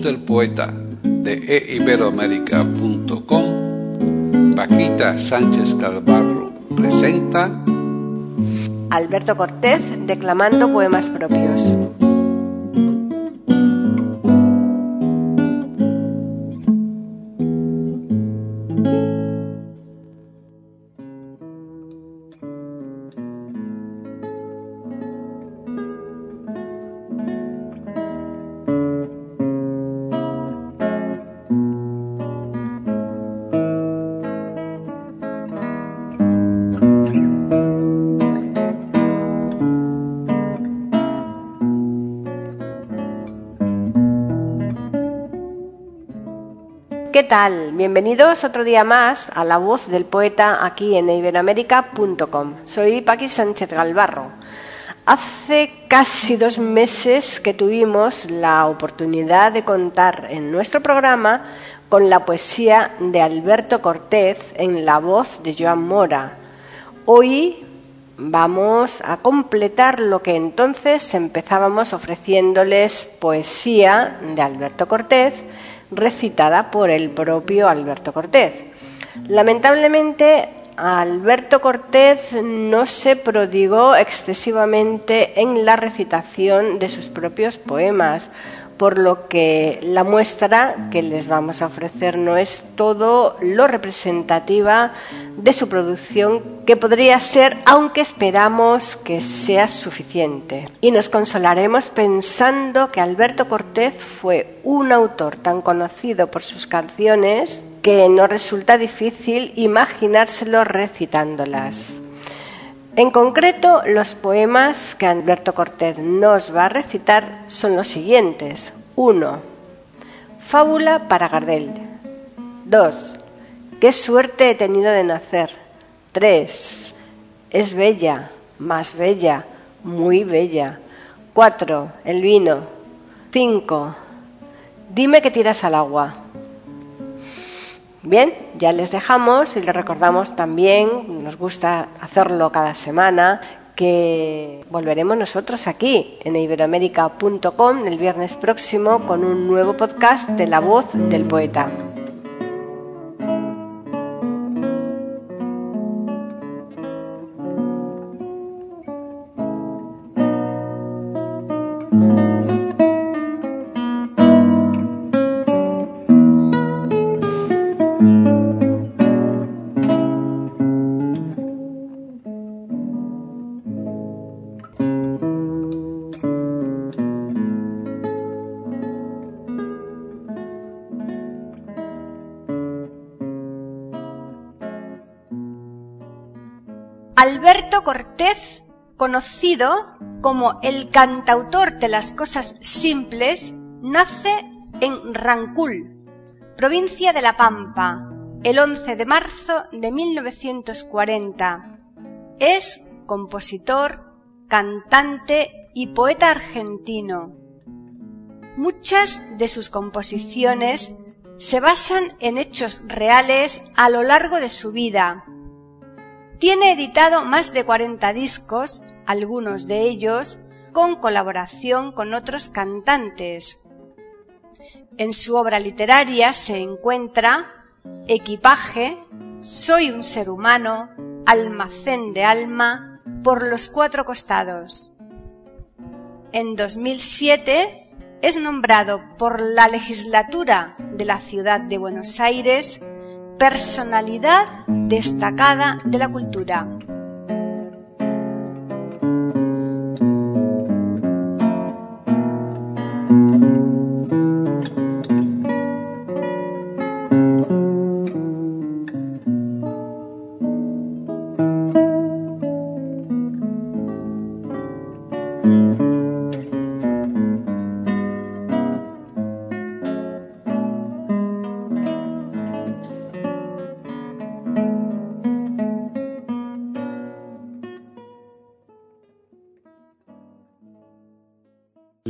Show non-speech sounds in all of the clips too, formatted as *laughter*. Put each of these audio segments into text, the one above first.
Del poeta de eiberoamérica.com, Paquita Sánchez Calvarro presenta Alberto Cortés declamando poemas propios. Bienvenidos otro día más a La Voz del Poeta aquí en iberoamérica.com. Soy Paqui Sánchez Galvarro. Hace casi dos meses que tuvimos la oportunidad de contar en nuestro programa con la poesía de Alberto Cortés en la voz de Joan Mora. Hoy vamos a completar lo que entonces empezábamos ofreciéndoles poesía de Alberto Cortés recitada por el propio Alberto Cortés. Lamentablemente, Alberto Cortés no se prodigó excesivamente en la recitación de sus propios poemas, por lo que la muestra que les vamos a ofrecer no es todo lo representativa de su producción que podría ser, aunque esperamos que sea suficiente. Y nos consolaremos pensando que Alberto Cortés fue un autor tan conocido por sus canciones que no resulta difícil imaginárselo recitándolas. En concreto, los poemas que Alberto Cortés nos va a recitar son los siguientes. 1. Fábula para Gardel. 2. Qué suerte he tenido de nacer. 3. Es bella, más bella, muy bella. 4. El vino. 5. Dime que tiras al agua. Bien, ya les dejamos y les recordamos también, nos gusta hacerlo cada semana, que volveremos nosotros aquí en iberoamérica.com el viernes próximo con un nuevo podcast de La Voz del Poeta. Alberto Cortés, conocido como el cantautor de las cosas simples, nace en Rancul, provincia de La Pampa, el 11 de marzo de 1940. Es compositor, cantante y poeta argentino. Muchas de sus composiciones se basan en hechos reales a lo largo de su vida tiene editado más de 40 discos, algunos de ellos con colaboración con otros cantantes. En su obra literaria se encuentra Equipaje, Soy un ser humano, Almacén de alma, Por los cuatro costados. En 2007 es nombrado por la legislatura de la ciudad de Buenos Aires personalidad destacada de la cultura.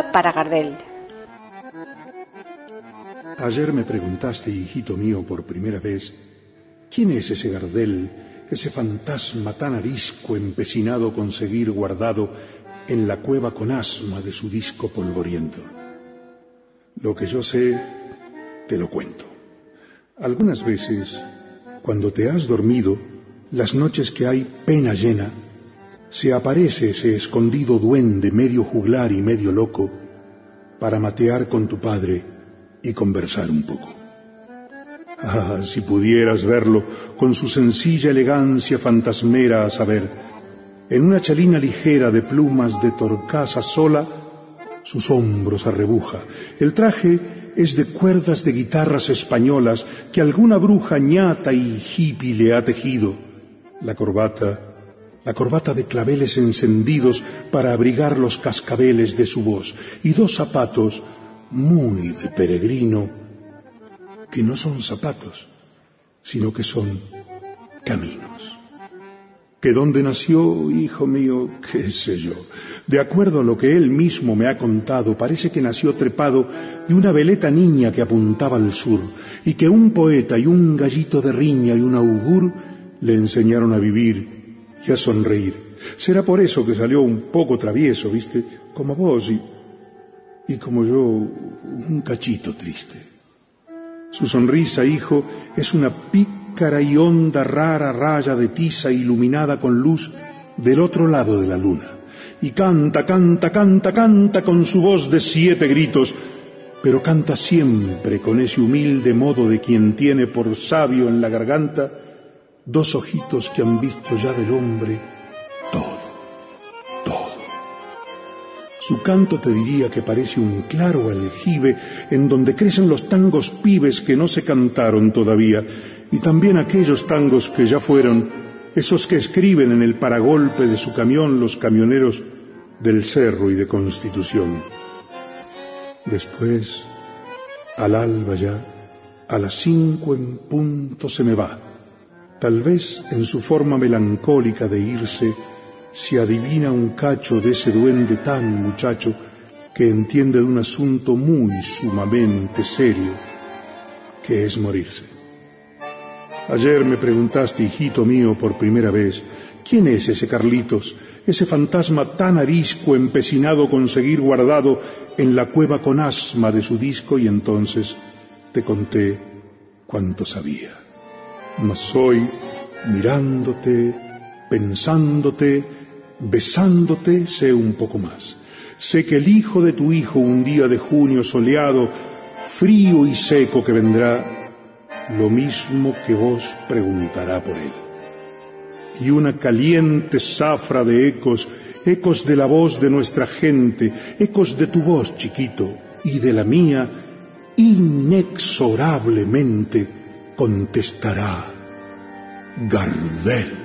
Para Gardel. Ayer me preguntaste, hijito mío, por primera vez, ¿quién es ese Gardel, ese fantasma tan arisco empecinado con seguir guardado en la cueva con asma de su disco polvoriento? Lo que yo sé, te lo cuento. Algunas veces, cuando te has dormido, las noches que hay pena llena, se aparece ese escondido duende medio juglar y medio loco para matear con tu padre y conversar un poco. Ah, si pudieras verlo con su sencilla elegancia fantasmera a saber, en una chalina ligera de plumas de torcaza sola, sus hombros arrebuja. El traje es de cuerdas de guitarras españolas que alguna bruja ñata y hippie le ha tejido. La corbata, la corbata de claveles encendidos para abrigar los cascabeles de su voz, y dos zapatos muy de peregrino, que no son zapatos, sino que son caminos. ¿Que dónde nació, hijo mío? *laughs* ¿Qué sé yo? De acuerdo a lo que él mismo me ha contado, parece que nació trepado de una veleta niña que apuntaba al sur, y que un poeta y un gallito de riña y un augur le enseñaron a vivir y a sonreír. Será por eso que salió un poco travieso, ¿viste? Como vos y, y como yo, un cachito triste. Su sonrisa, hijo, es una pícara y honda rara raya de tiza iluminada con luz del otro lado de la luna. Y canta, canta, canta, canta con su voz de siete gritos, pero canta siempre con ese humilde modo de quien tiene por sabio en la garganta dos ojitos que han visto ya del hombre todo, todo. Su canto te diría que parece un claro aljibe en donde crecen los tangos pibes que no se cantaron todavía y también aquellos tangos que ya fueron, esos que escriben en el paragolpe de su camión los camioneros del Cerro y de Constitución. Después, al alba ya, a las cinco en punto se me va. Tal vez en su forma melancólica de irse se adivina un cacho de ese duende tan muchacho que entiende de un asunto muy sumamente serio, que es morirse. Ayer me preguntaste, hijito mío, por primera vez, ¿quién es ese Carlitos, ese fantasma tan arisco empecinado con seguir guardado en la cueva con asma de su disco? Y entonces te conté cuánto sabía. Mas hoy, mirándote, pensándote, besándote, sé un poco más. Sé que el hijo de tu hijo un día de junio soleado, frío y seco que vendrá, lo mismo que vos preguntará por él. Y una caliente zafra de ecos, ecos de la voz de nuestra gente, ecos de tu voz, chiquito, y de la mía, inexorablemente contestará Gardel.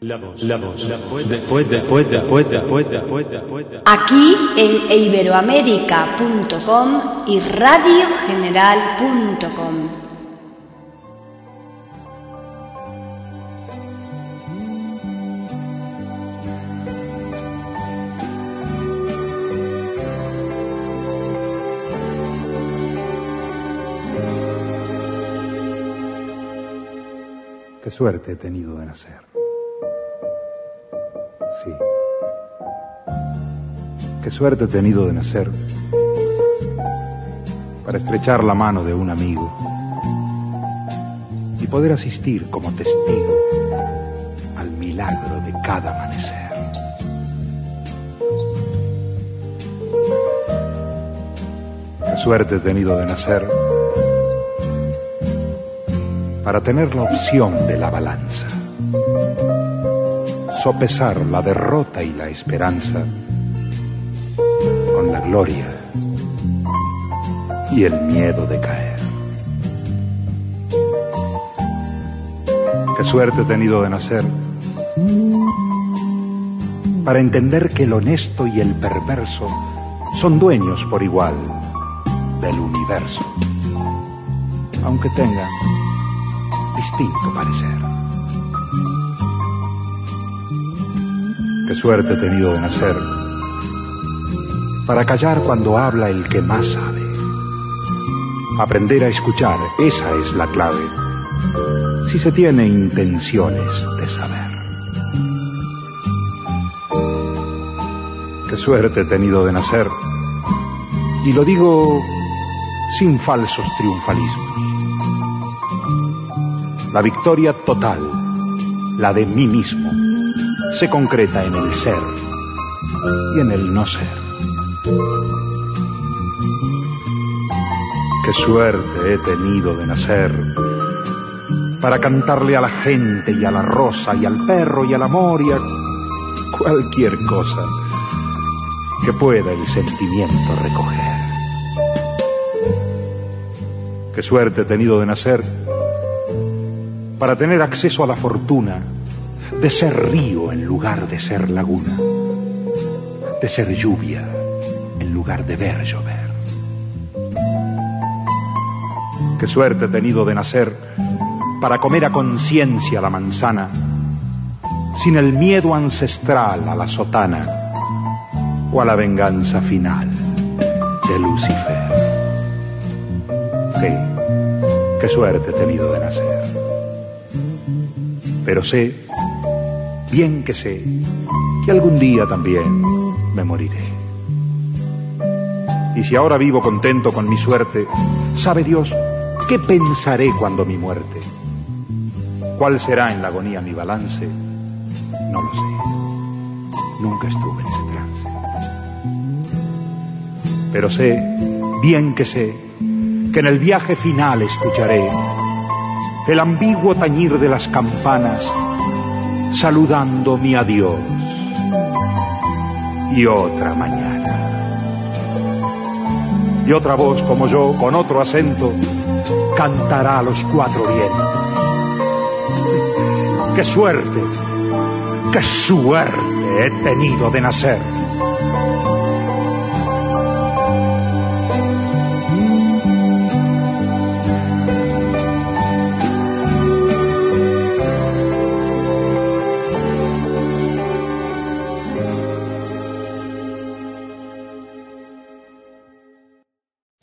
La voz, la voz, la voz poeta, poeta, poeta, poeta, poeta, poeta. Aquí en iberoamérica.com y radiogeneral.com. Qué suerte he tenido de nacer. Qué suerte he tenido de nacer para estrechar la mano de un amigo y poder asistir como testigo al milagro de cada amanecer. Qué suerte he tenido de nacer para tener la opción de la balanza, sopesar la derrota y la esperanza gloria y el miedo de caer. Qué suerte he tenido de nacer para entender que el honesto y el perverso son dueños por igual del universo, aunque tengan distinto parecer. Qué suerte he tenido de nacer para callar cuando habla el que más sabe. Aprender a escuchar, esa es la clave, si se tiene intenciones de saber. Qué suerte he tenido de nacer, y lo digo sin falsos triunfalismos. La victoria total, la de mí mismo, se concreta en el ser y en el no ser. Qué suerte he tenido de nacer para cantarle a la gente y a la rosa y al perro y al amor y a cualquier cosa que pueda el sentimiento recoger. Qué suerte he tenido de nacer para tener acceso a la fortuna de ser río en lugar de ser laguna, de ser lluvia de ver llover. Qué suerte he tenido de nacer para comer a conciencia la manzana, sin el miedo ancestral a la sotana o a la venganza final de Lucifer. Sí, qué suerte he tenido de nacer. Pero sé, bien que sé, que algún día también me moriré. Y si ahora vivo contento con mi suerte, sabe Dios, ¿qué pensaré cuando mi muerte? ¿Cuál será en la agonía mi balance? No lo sé. Nunca estuve en ese trance. Pero sé, bien que sé, que en el viaje final escucharé el ambiguo tañir de las campanas saludando mi adiós y otra mañana. Y otra voz como yo, con otro acento, cantará a los cuatro vientos. ¡Qué suerte! ¡Qué suerte he tenido de nacer!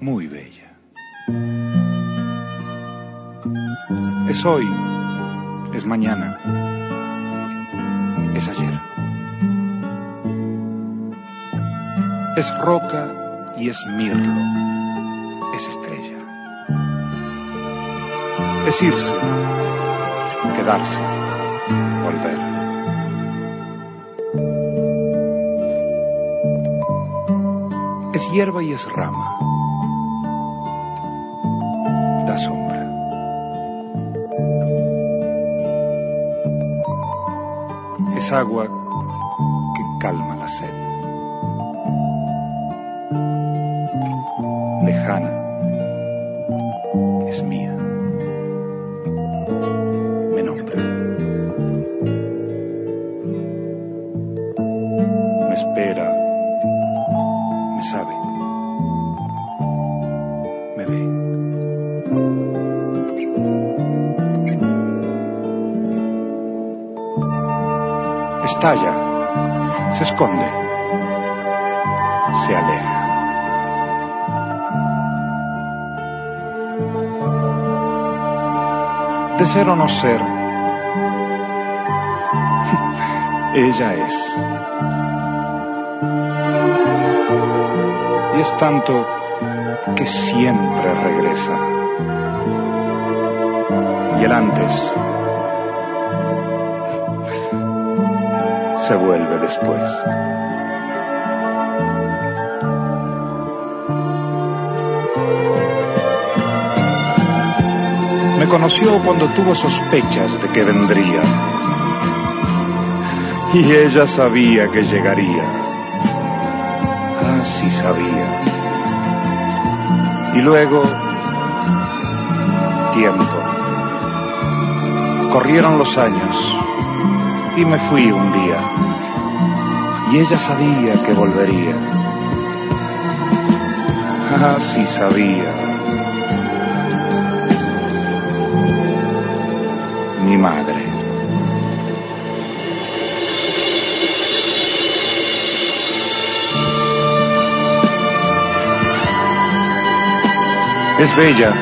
muy bella. Es hoy, es mañana, es ayer. Es roca y es mirlo, es estrella. Es irse, quedarse, volver. Es hierba y es rama. Agua que calma la sed. Lejana Estalla. Se esconde. Se aleja. de ser o no ser. *laughs* Ella es. Y es tanto que siempre regresa. Y el antes se vuelve después. Me conoció cuando tuvo sospechas de que vendría. Y ella sabía que llegaría. Ah, sí sabía. Y luego, tiempo. Corrieron los años y me fui un día. Y ella sabía que volvería. Ah, sí sabía. mi madre. Es bella,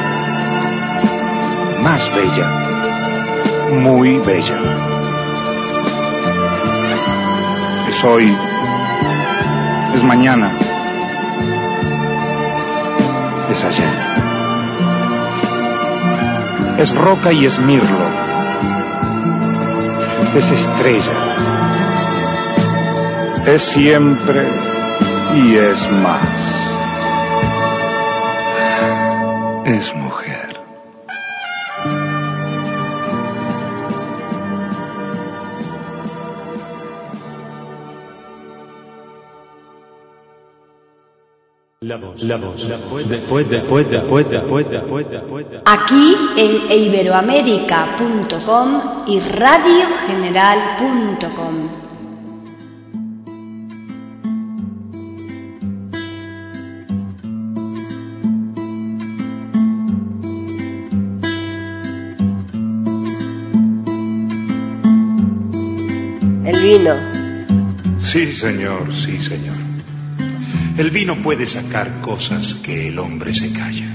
más bella, muy bella. Es hoy, es mañana, es ayer. Es roca y es mirlo es estrella. Es siempre y es más. Es mujer. Aquí en iberoamérica.com y radiogeneral.com. El vino. Sí, señor, sí, señor. El vino puede sacar cosas que el hombre se calla,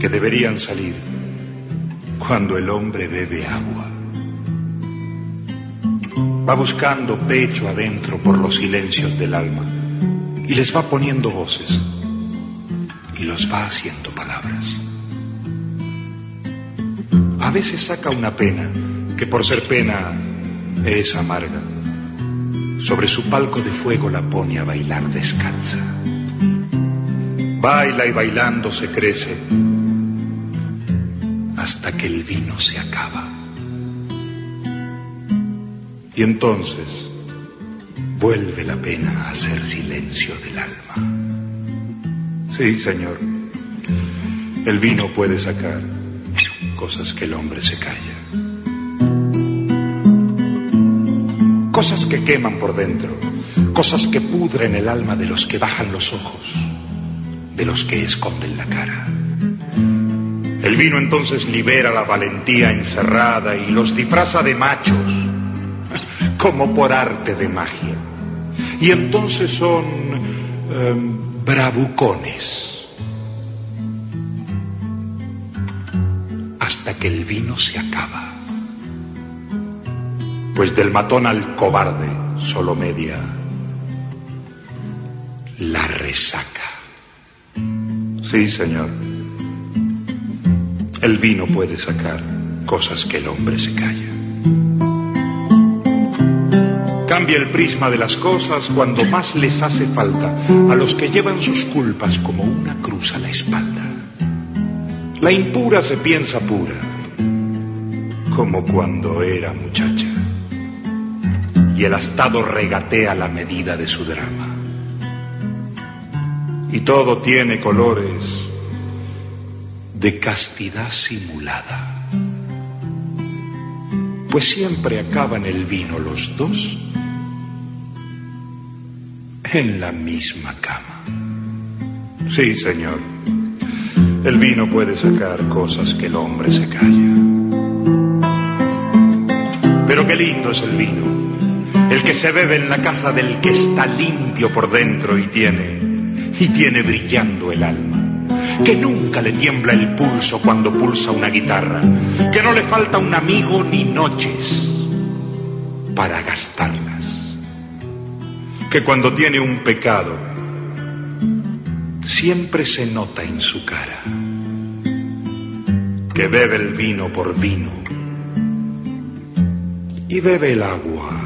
que deberían salir cuando el hombre bebe agua. Va buscando pecho adentro por los silencios del alma y les va poniendo voces y los va haciendo palabras. A veces saca una pena que por ser pena es amarga. Sobre su palco de fuego la pone a bailar descalza. Baila y bailando se crece hasta que el vino se acaba. Y entonces vuelve la pena a hacer silencio del alma. Sí, señor, el vino puede sacar cosas que el hombre se calla. Cosas que queman por dentro, cosas que pudren el alma de los que bajan los ojos, de los que esconden la cara. El vino entonces libera la valentía encerrada y los disfraza de machos, *laughs* como por arte de magia. Y entonces son eh, bravucones. Hasta que el vino se acaba. Pues del matón al cobarde solo media la resaca. Sí, señor. El vino puede sacar cosas que el hombre se calla. Cambia el prisma de las cosas cuando más les hace falta a los que llevan sus culpas como una cruz a la espalda. La impura se piensa pura, como cuando era muchacha. Y el astado regatea la medida de su drama. Y todo tiene colores de castidad simulada. Pues siempre acaban el vino los dos en la misma cama. Sí, señor. El vino puede sacar cosas que el hombre se calla. Pero qué lindo es el vino. Que se bebe en la casa del que está limpio por dentro y tiene, y tiene brillando el alma. Que nunca le tiembla el pulso cuando pulsa una guitarra. Que no le falta un amigo ni noches para gastarlas. Que cuando tiene un pecado, siempre se nota en su cara. Que bebe el vino por vino y bebe el agua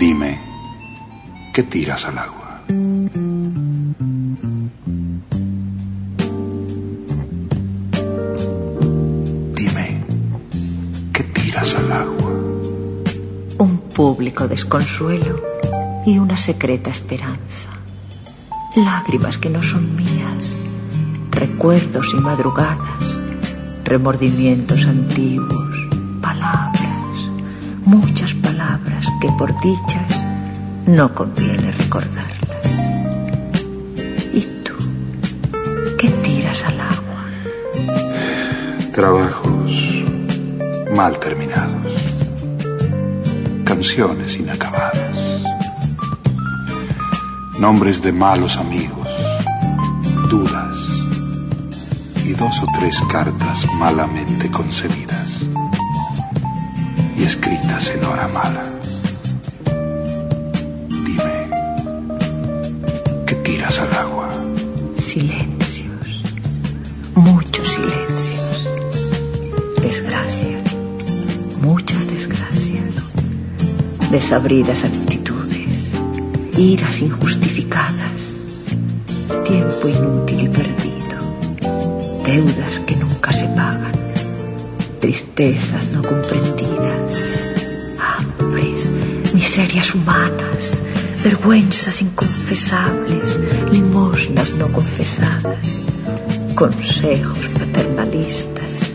Dime, ¿qué tiras al agua? Dime, ¿qué tiras al agua? un público desconsuelo y una secreta esperanza. Lágrimas que no son mías, recuerdos y madrugadas, remordimientos antiguos, palabras, muchas que por dichas no conviene recordarlas. ¿Y tú? ¿Qué tiras al agua? Trabajos mal terminados. Canciones inacabadas. Nombres de malos amigos. Dudas. Y dos o tres cartas malamente concebidas. Y escritas en hora mala. ¿Qué tiras al agua? Silencios, muchos silencios, desgracias, muchas desgracias, desabridas actitudes, iras injustificadas, tiempo inútil y perdido, deudas que nunca se pagan, tristezas no comprendidas, hambres, miserias humanas, vergüenzas inconfesables, limosnas no confesadas, consejos paternalistas,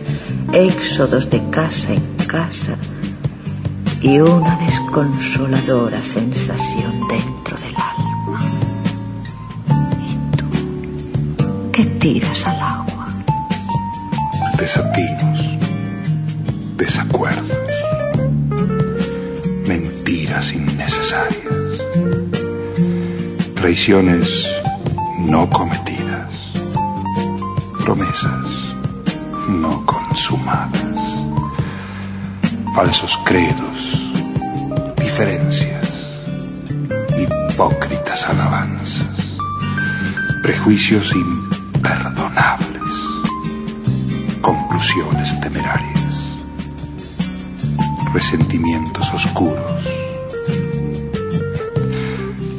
éxodos de casa en casa y una desconsoladora sensación dentro del alma. ¿Y tú qué tiras al agua? desatinos, desacuerdos, mentiras innecesarias, traiciones no cometidas, promesas no consumadas, falsos credos, diferencias, hipócritas alabanzas, prejuicios imperdonables conclusiones temerarias, resentimientos oscuros,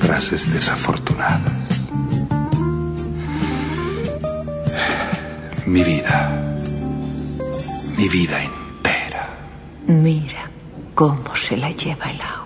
frases desafortunadas. Mi vida, mi vida entera. Mira cómo se la lleva el agua.